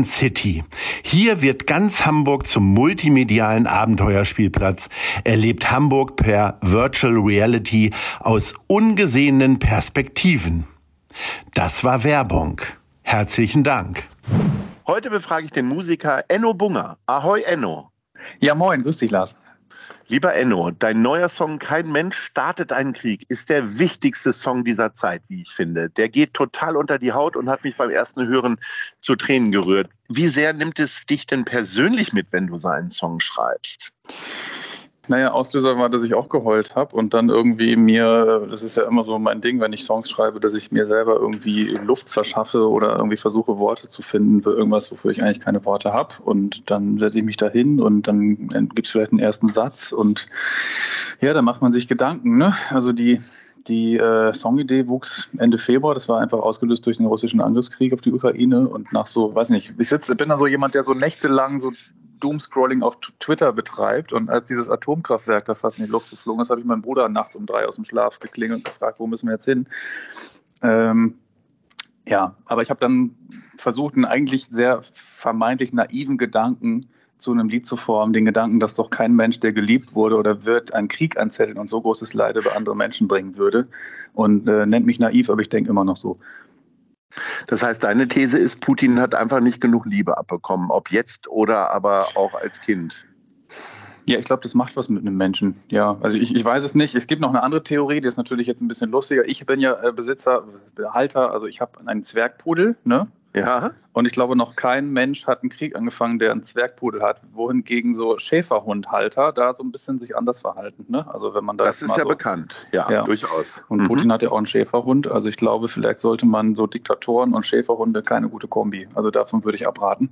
Hafen City. Hier wird ganz Hamburg zum multimedialen Abenteuerspielplatz. Erlebt Hamburg per Virtual Reality aus ungesehenen Perspektiven. Das war Werbung. Herzlichen Dank. Heute befrage ich den Musiker Enno Bunger. Ahoi Enno. Ja, moin, grüß dich, Lars. Lieber Enno, dein neuer Song Kein Mensch startet einen Krieg ist der wichtigste Song dieser Zeit, wie ich finde. Der geht total unter die Haut und hat mich beim ersten Hören zu Tränen gerührt. Wie sehr nimmt es dich denn persönlich mit, wenn du seinen Song schreibst? Naja, Auslöser war, dass ich auch geheult habe und dann irgendwie mir, das ist ja immer so mein Ding, wenn ich Songs schreibe, dass ich mir selber irgendwie Luft verschaffe oder irgendwie versuche, Worte zu finden für irgendwas, wofür ich eigentlich keine Worte habe. Und dann setze ich mich da hin und dann gibt es vielleicht einen ersten Satz und ja, da macht man sich Gedanken. Ne? Also die, die äh, Songidee wuchs Ende Februar. Das war einfach ausgelöst durch den russischen Angriffskrieg auf die Ukraine. Und nach so, weiß nicht, ich sitze, bin da so jemand, der so nächtelang so Doomscrolling auf Twitter betreibt. Und als dieses Atomkraftwerk da fast in die Luft geflogen ist, habe ich meinen Bruder nachts um drei aus dem Schlaf geklingelt und gefragt, wo müssen wir jetzt hin? Ähm, ja, aber ich habe dann versucht, einen eigentlich sehr vermeintlich naiven Gedanken zu einem Lied zu formen, den Gedanken, dass doch kein Mensch, der geliebt wurde oder wird, einen Krieg anzetteln und so großes Leid über andere Menschen bringen würde. Und äh, nennt mich naiv, aber ich denke immer noch so. Das heißt, deine These ist, Putin hat einfach nicht genug Liebe abbekommen, ob jetzt oder aber auch als Kind. Ja, ich glaube, das macht was mit einem Menschen. Ja, also ich, ich weiß es nicht. Es gibt noch eine andere Theorie, die ist natürlich jetzt ein bisschen lustiger. Ich bin ja äh, Besitzer, Halter, also ich habe einen Zwergpudel, ne? Ja. Und ich glaube, noch kein Mensch hat einen Krieg angefangen, der einen Zwergpudel hat, wohingegen so Schäferhundhalter da so ein bisschen sich anders verhalten. Ne? Also wenn man da das ist ja so, bekannt, ja, ja, durchaus. Und mhm. Putin hat ja auch einen Schäferhund. Also ich glaube, vielleicht sollte man so Diktatoren und Schäferhunde keine gute Kombi. Also davon würde ich abraten.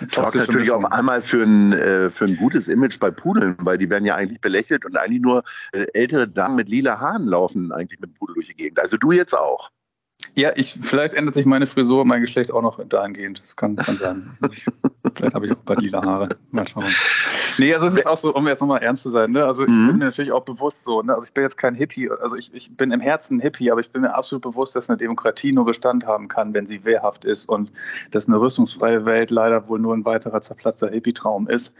Das sorgt natürlich auf einmal für ein, äh, für ein gutes Image bei Pudeln, weil die werden ja eigentlich belächelt und eigentlich nur äh, ältere Damen mit lila Haaren laufen eigentlich mit Pudel durch die Gegend. Also du jetzt auch. Ja, ich, vielleicht ändert sich meine Frisur, mein Geschlecht auch noch dahingehend. Das kann, kann sein. Ich, vielleicht habe ich auch ein paar lila Haare. Mal schauen. Nee, also es ist auch so, um jetzt nochmal ernst zu sein, ne? Also ich mhm. bin mir natürlich auch bewusst so, ne? Also ich bin jetzt kein Hippie, also ich, ich bin im Herzen Hippie, aber ich bin mir absolut bewusst, dass eine Demokratie nur Bestand haben kann, wenn sie wehrhaft ist und dass eine rüstungsfreie Welt leider wohl nur ein weiterer zerplatzter Hippie-Traum ist.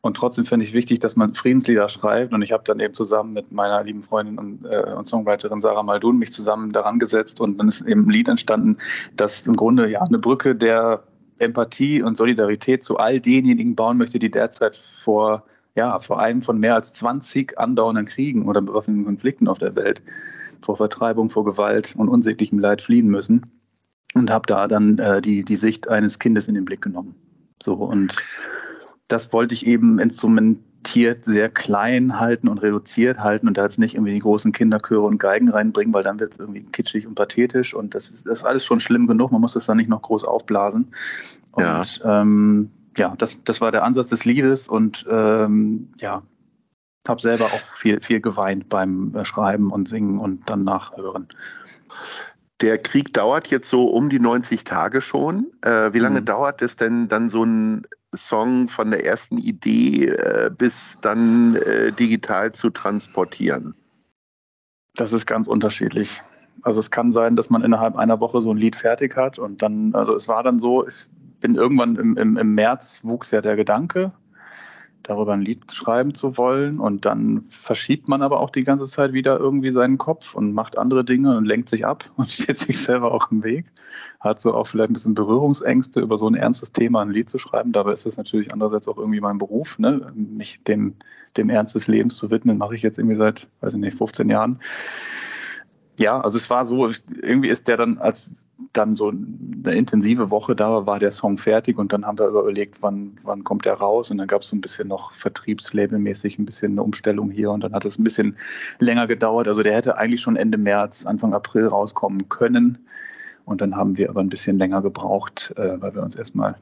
Und trotzdem finde ich wichtig, dass man Friedenslieder schreibt. Und ich habe dann eben zusammen mit meiner lieben Freundin und, äh, und Songwriterin Sarah Maldun mich zusammen daran gesetzt. Und dann ist eben ein Lied entstanden, das im Grunde ja eine Brücke der Empathie und Solidarität zu all denjenigen bauen möchte, die derzeit vor, ja, vor einem von mehr als 20 andauernden Kriegen oder bewaffneten Konflikten auf der Welt, vor Vertreibung, vor Gewalt und unsäglichem Leid fliehen müssen. Und habe da dann äh, die, die Sicht eines Kindes in den Blick genommen. So und das wollte ich eben instrumentiert sehr klein halten und reduziert halten und da jetzt nicht irgendwie die großen Kinderchöre und Geigen reinbringen, weil dann wird es irgendwie kitschig und pathetisch und das ist, das ist, alles schon schlimm genug, man muss das dann nicht noch groß aufblasen. Und ja, ähm, ja das, das war der Ansatz des Liedes und ähm, ja, habe selber auch viel, viel geweint beim äh, Schreiben und Singen und dann nachhören. Der Krieg dauert jetzt so um die 90 Tage schon. Äh, wie lange mhm. dauert es denn dann so ein Song von der ersten Idee äh, bis dann äh, digital zu transportieren? Das ist ganz unterschiedlich. Also es kann sein, dass man innerhalb einer Woche so ein Lied fertig hat und dann, also es war dann so, ich bin irgendwann im, im, im März wuchs ja der Gedanke, darüber ein Lied schreiben zu wollen. Und dann verschiebt man aber auch die ganze Zeit wieder irgendwie seinen Kopf und macht andere Dinge und lenkt sich ab und steht sich selber auch im Weg. Hat so auch vielleicht ein bisschen Berührungsängste, über so ein ernstes Thema ein Lied zu schreiben. Dabei ist es natürlich andererseits auch irgendwie mein Beruf, ne? mich dem, dem Ernst des Lebens zu widmen, mache ich jetzt irgendwie seit, weiß ich nicht, 15 Jahren. Ja, also es war so, irgendwie ist der dann, als dann so eine intensive Woche da war der Song fertig und dann haben wir überlegt, wann, wann kommt der raus und dann gab es so ein bisschen noch vertriebslabelmäßig ein bisschen eine Umstellung hier und dann hat es ein bisschen länger gedauert. Also der hätte eigentlich schon Ende März, Anfang April rauskommen können und dann haben wir aber ein bisschen länger gebraucht, äh, weil wir uns erstmal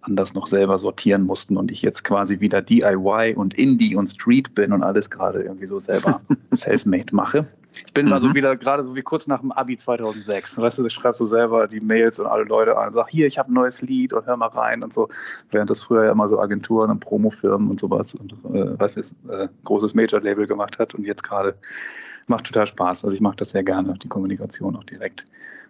anders noch selber sortieren mussten und ich jetzt quasi wieder DIY und Indie und Street bin und alles gerade irgendwie so selber self-made mache. Ich bin mhm. mal so wieder gerade so wie kurz nach dem Abi 2006. Weißt du, ich schreibe so selber die Mails und alle Leute an und sage, hier, ich habe ein neues Lied und hör mal rein und so. Während das früher ja immer so Agenturen und Promofirmen und sowas und äh, was ist, äh, großes Major-Label gemacht hat und jetzt gerade macht total Spaß. Also ich mache das sehr gerne, die Kommunikation auch direkt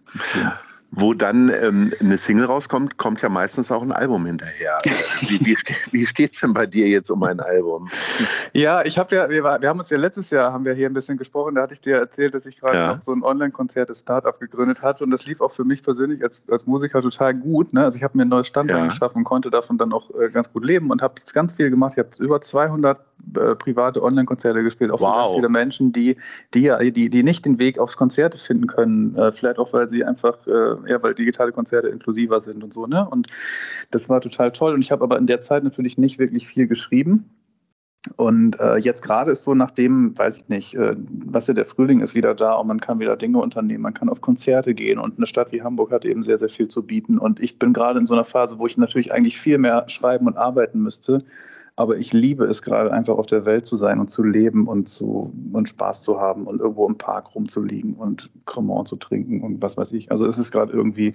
zu führen wo dann ähm, eine Single rauskommt, kommt ja meistens auch ein Album hinterher. wie, wie, wie steht es denn bei dir jetzt um ein Album? Ja, ich habe ja, wir, wir, haben uns ja letztes Jahr haben wir hier ein bisschen gesprochen, da hatte ich dir erzählt, dass ich gerade ja. noch so ein Online-Konzert des Startup gegründet hatte und das lief auch für mich persönlich als, als Musiker total gut. Ne? Also ich habe mir ein neues Standbein ja. geschaffen und konnte davon dann auch äh, ganz gut leben und habe jetzt ganz viel gemacht. Ich habe über 200 äh, private Online-Konzerte gespielt, auch wow. für viele Menschen, die, die, die, die nicht den Weg aufs Konzert finden können, äh, vielleicht auch, weil sie einfach äh, ja, weil digitale Konzerte inklusiver sind und so, ne? Und das war total toll. Und ich habe aber in der Zeit natürlich nicht wirklich viel geschrieben. Und äh, jetzt gerade ist so, nachdem, weiß ich nicht, äh, was ja der Frühling ist wieder da und man kann wieder Dinge unternehmen, man kann auf Konzerte gehen und eine Stadt wie Hamburg hat eben sehr, sehr viel zu bieten. Und ich bin gerade in so einer Phase, wo ich natürlich eigentlich viel mehr schreiben und arbeiten müsste. Aber ich liebe es gerade einfach auf der Welt zu sein und zu leben und zu und Spaß zu haben und irgendwo im Park rumzuliegen und Cremant zu trinken und was weiß ich. Also es ist gerade irgendwie,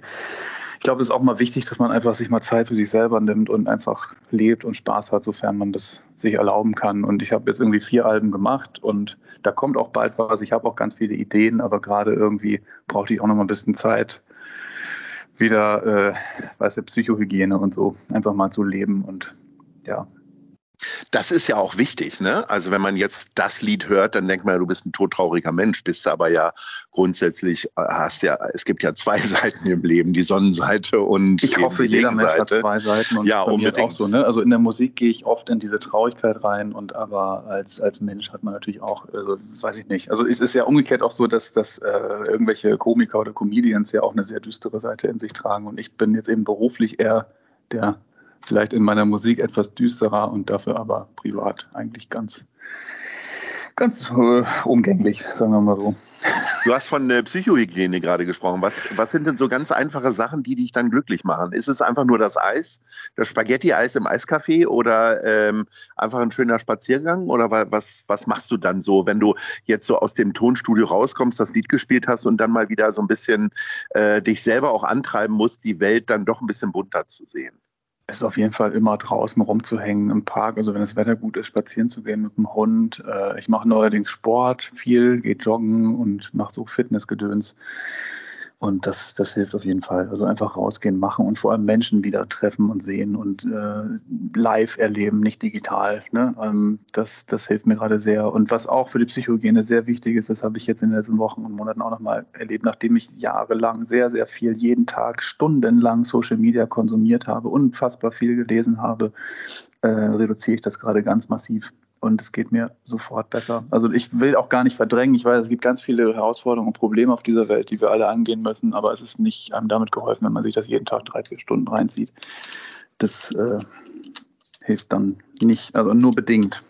ich glaube, es ist auch mal wichtig, dass man einfach sich mal Zeit für sich selber nimmt und einfach lebt und Spaß hat, sofern man das sich erlauben kann. Und ich habe jetzt irgendwie vier Alben gemacht und da kommt auch bald was. Ich habe auch ganz viele Ideen, aber gerade irgendwie brauchte ich auch noch mal ein bisschen Zeit, wieder, äh, weißt du, Psychohygiene und so, einfach mal zu leben und ja, das ist ja auch wichtig, ne? Also wenn man jetzt das Lied hört, dann denkt man ja, du bist ein todtrauriger Mensch, bist aber ja grundsätzlich äh, hast ja, es gibt ja zwei Seiten im Leben, die Sonnenseite und ich hoffe, jeder Mensch hat zwei Seiten und ja, unbedingt. auch so, ne? Also in der Musik gehe ich oft in diese Traurigkeit rein und aber als als Mensch hat man natürlich auch, also weiß ich nicht. Also es ist ja umgekehrt auch so, dass dass äh, irgendwelche Komiker oder Comedians ja auch eine sehr düstere Seite in sich tragen und ich bin jetzt eben beruflich eher der vielleicht in meiner Musik etwas düsterer und dafür aber privat eigentlich ganz, ganz äh, umgänglich, sagen wir mal so. Du hast von äh, Psychohygiene gerade gesprochen. Was, was sind denn so ganz einfache Sachen, die dich dann glücklich machen? Ist es einfach nur das Eis, das Spaghetti-Eis im Eiscafé oder ähm, einfach ein schöner Spaziergang? Oder was, was machst du dann so, wenn du jetzt so aus dem Tonstudio rauskommst, das Lied gespielt hast und dann mal wieder so ein bisschen äh, dich selber auch antreiben musst, die Welt dann doch ein bisschen bunter zu sehen? Ist auf jeden Fall immer draußen rumzuhängen im Park. Also wenn das Wetter gut ist, spazieren zu gehen mit dem Hund. Äh, ich mache neuerdings Sport, viel, gehe joggen und mache so Fitnessgedöns. Und das, das hilft auf jeden Fall. Also einfach rausgehen, machen und vor allem Menschen wieder treffen und sehen und äh, live erleben, nicht digital. Ne? Ähm, das, das hilft mir gerade sehr. Und was auch für die Psychohygiene sehr wichtig ist, das habe ich jetzt in den letzten Wochen und Monaten auch nochmal erlebt, nachdem ich jahrelang sehr, sehr viel, jeden Tag, stundenlang Social Media konsumiert habe, unfassbar viel gelesen habe, äh, reduziere ich das gerade ganz massiv und es geht mir sofort besser. Also ich will auch gar nicht verdrängen. Ich weiß, es gibt ganz viele Herausforderungen und Probleme auf dieser Welt, die wir alle angehen müssen, aber es ist nicht einem damit geholfen, wenn man sich das jeden Tag drei, vier Stunden reinzieht. Das äh, hilft dann nicht, also nur bedingt.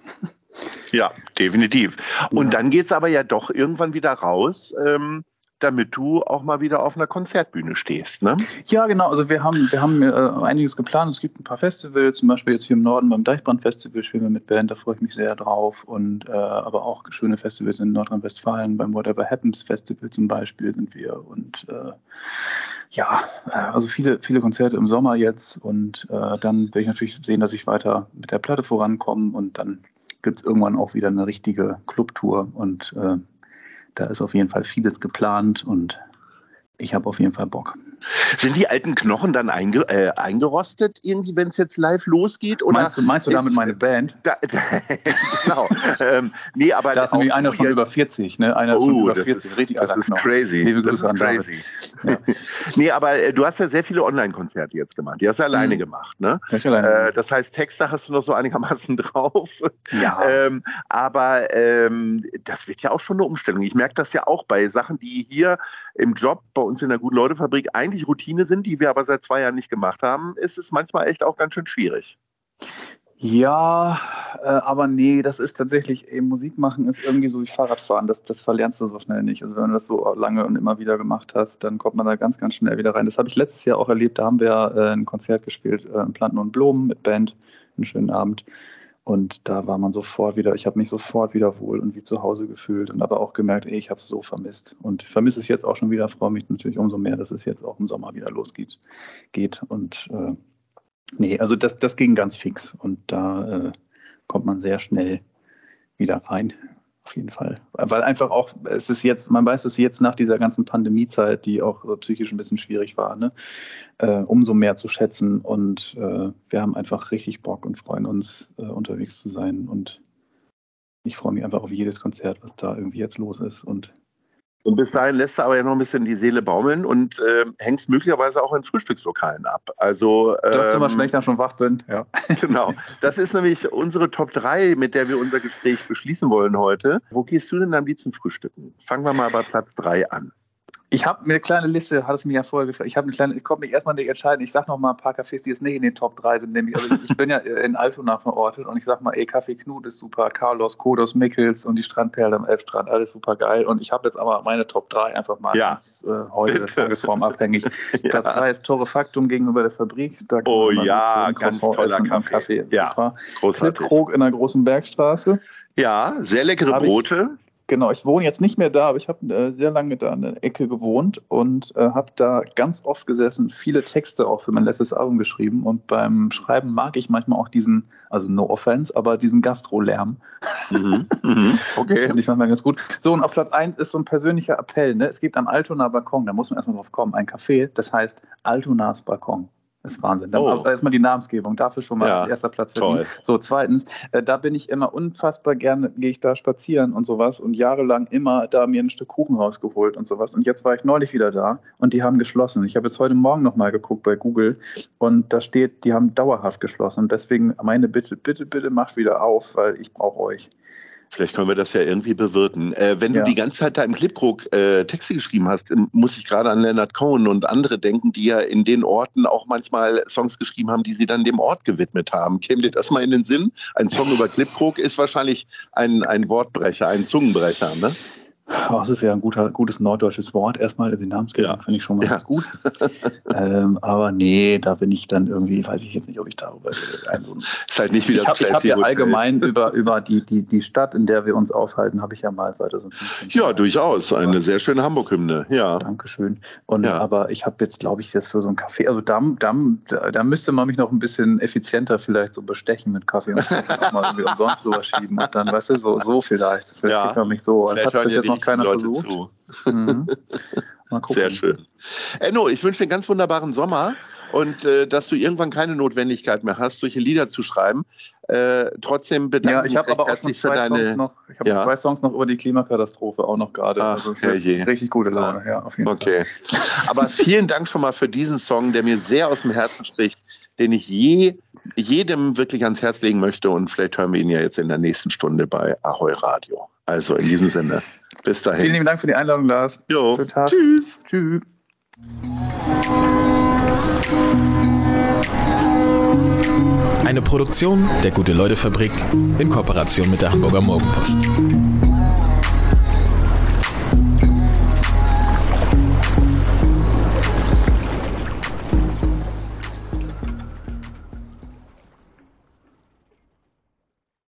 Ja, definitiv. Und ja. dann geht es aber ja doch irgendwann wieder raus. Ähm damit du auch mal wieder auf einer Konzertbühne stehst. Ne? Ja, genau. Also wir haben, wir haben äh, einiges geplant. Es gibt ein paar Festivals, zum Beispiel jetzt hier im Norden beim Deichbrand-Festival spielen wir mit Band, da freue ich mich sehr drauf. Und äh, aber auch schöne Festivals in Nordrhein-Westfalen, beim Whatever Happens Festival zum Beispiel sind wir. Und äh, ja, äh, also viele, viele Konzerte im Sommer jetzt. Und äh, dann werde ich natürlich sehen, dass ich weiter mit der Platte vorankomme und dann gibt es irgendwann auch wieder eine richtige Clubtour und äh, da ist auf jeden Fall vieles geplant und ich habe auf jeden Fall Bock. Sind die alten Knochen dann einge äh, eingerostet, irgendwie, wenn es jetzt live losgeht? Oder meinst du, meinst du damit meine Band? Da, da, genau. ähm, nee, aber da ist nämlich einer schon über 40, ne? Einer oh, schon über 40, ist, richtig Das ist Knochen. crazy. Liebe Grüße das ist crazy. Ja. nee, aber äh, du hast ja sehr viele Online-Konzerte jetzt gemacht. Die hast du alleine mhm. gemacht, ne? Äh, das heißt, Texte hast du noch so einigermaßen drauf. Ja. ähm, aber ähm, das wird ja auch schon eine Umstellung. Ich merke das ja auch bei Sachen, die hier im Job bei uns in der Gute-Leute-Fabrik eigentlich Routine sind, die wir aber seit zwei Jahren nicht gemacht haben, ist es manchmal echt auch ganz schön schwierig. Ja, äh, aber nee, das ist tatsächlich, eben Musik machen ist irgendwie so wie Fahrradfahren. Das, das verlernst du so schnell nicht. Also wenn du das so lange und immer wieder gemacht hast, dann kommt man da ganz, ganz schnell wieder rein. Das habe ich letztes Jahr auch erlebt. Da haben wir äh, ein Konzert gespielt, äh, Planten und Blumen mit Band, einen schönen Abend. Und da war man sofort wieder, ich habe mich sofort wieder wohl und wie zu Hause gefühlt und aber auch gemerkt, ey, ich habe es so vermisst. Und vermisse es jetzt auch schon wieder, freue mich natürlich umso mehr, dass es jetzt auch im Sommer wieder losgeht. Geht. Und äh, Nee, also das, das ging ganz fix und da äh, kommt man sehr schnell wieder rein. Auf jeden Fall. Weil einfach auch, es ist jetzt, man weiß es jetzt nach dieser ganzen Pandemiezeit, die auch psychisch ein bisschen schwierig war, ne, äh, umso mehr zu schätzen. Und äh, wir haben einfach richtig Bock und freuen uns, äh, unterwegs zu sein. Und ich freue mich einfach auf jedes Konzert, was da irgendwie jetzt los ist. Und und bis dahin lässt du aber ja noch ein bisschen die Seele baumeln und äh, hängst möglicherweise auch in Frühstückslokalen ab. Also, ähm, das ist immer schlecht, wenn ich schon wach bin. Ja. Genau. Das ist nämlich unsere Top 3, mit der wir unser Gespräch beschließen wollen heute. Wo gehst du denn am liebsten frühstücken? Fangen wir mal bei Platz 3 an. Ich habe mir eine kleine Liste, hat es mir ja vorher gefragt. Ich habe eine kleine, ich konnte mich erstmal nicht entscheiden. Ich sage noch mal ein paar Cafés, die jetzt nicht in den Top 3 sind. Nämlich, also ich, bin ja in Altona verortet und ich sage mal, ey, Kaffee Knut ist super, Carlos, Kodos, Mickels und die Strandperle am Elbstrand, alles super geil. Und ich habe jetzt aber meine Top 3 einfach mal ja. ganz, äh, heute Bitte. tagesformabhängig. ja. Platz 3 ist Torrefaktum gegenüber der Fabrik. Da oh ja, ganz toller Kaffee. Kaffee. Ja, super. großartig. Clip in der großen Bergstraße. Ja, sehr leckere Brote. Genau, ich wohne jetzt nicht mehr da, aber ich habe äh, sehr lange da in der Ecke gewohnt und äh, habe da ganz oft gesessen, viele Texte auch für mein letztes Album geschrieben. Und beim Schreiben mag ich manchmal auch diesen, also no offense, aber diesen Gastro-Lärm. Mhm, mhm, okay. Finde ich manchmal ganz gut. So, und auf Platz 1 ist so ein persönlicher Appell. Ne? Es gibt am Altona Balkon, da muss man erstmal drauf kommen, ein Café, das heißt Altonas Balkon. Das ist Wahnsinn. Dann oh. also erstmal die Namensgebung, dafür schon mal ja, erster Platz verdient. So, zweitens, äh, da bin ich immer unfassbar gerne, gehe ich da spazieren und sowas und jahrelang immer da mir ein Stück Kuchen rausgeholt und sowas. Und jetzt war ich neulich wieder da und die haben geschlossen. Ich habe jetzt heute Morgen nochmal geguckt bei Google und da steht, die haben dauerhaft geschlossen. Und deswegen meine Bitte, bitte, bitte macht wieder auf, weil ich brauche euch. Vielleicht können wir das ja irgendwie bewirten. Äh, wenn ja. du die ganze Zeit da im Clipkrug äh, Texte geschrieben hast, ähm, muss ich gerade an Leonard Cohen und andere denken, die ja in den Orten auch manchmal Songs geschrieben haben, die sie dann dem Ort gewidmet haben. Käme dir das mal in den Sinn? Ein Song über Clipkrug ist wahrscheinlich ein, ein Wortbrecher, ein Zungenbrecher, ne? Oh, das ist ja ein guter, gutes norddeutsches Wort. Erstmal die Namensgebung ja. finde ich schon mal ja. gut. ähm, aber nee, da bin ich dann irgendwie, weiß ich jetzt nicht, ob ich darüber also, Ist halt nicht wieder Ich habe hab ja allgemein über, über die, die, die Stadt, in der wir uns aufhalten, habe ich ja mal 2015. Ja, durchaus. Eine sehr schöne Hamburg-Hymne. Ja. Dankeschön. Und, ja. Aber ich habe jetzt, glaube ich, jetzt für so einen Kaffee, also da, da, da müsste man mich noch ein bisschen effizienter vielleicht so bestechen mit Kaffee und mal irgendwie umsonst rüberschieben. Und dann, weißt du, so, so vielleicht. Vielleicht ja. man mich so. Das hat bis jetzt noch keiner Leute versucht. Zu. Mhm. Sehr schön. Enno, ich wünsche dir einen ganz wunderbaren Sommer und äh, dass du irgendwann keine Notwendigkeit mehr hast, solche Lieder zu schreiben. Äh, trotzdem bedanke ja, ich mich aber auch noch für deine. Noch, ich habe ja. zwei Songs noch über die Klimakatastrophe auch noch gerade. Also richtig gute Laune, ah, ja, auf jeden okay. Fall. Aber vielen Dank schon mal für diesen Song, der mir sehr aus dem Herzen spricht, den ich je, jedem wirklich ans Herz legen möchte. Und vielleicht hören wir ihn ja jetzt in der nächsten Stunde bei Ahoi Radio. Also in diesem Sinne. Bis dahin. Vielen lieben Dank für die Einladung, Lars. Jo. Tschüss. Tschüss. Eine Produktion der Gute-Leute-Fabrik in Kooperation mit der Hamburger Morgenpost.